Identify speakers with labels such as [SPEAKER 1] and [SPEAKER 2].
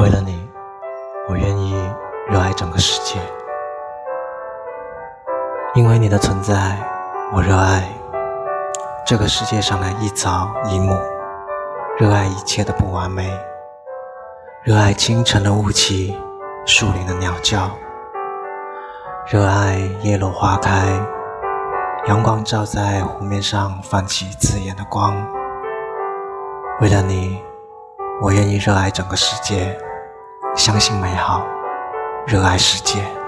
[SPEAKER 1] 为了你，我愿意热爱整个世界。因为你的存在，我热爱这个世界上的一草一木，热爱一切的不完美，热爱清晨的雾气，树林的鸟叫，热爱叶落花开，阳光照在湖面上泛起刺眼的光。为了你。我愿意热爱整个世界，相信美好，热爱世界。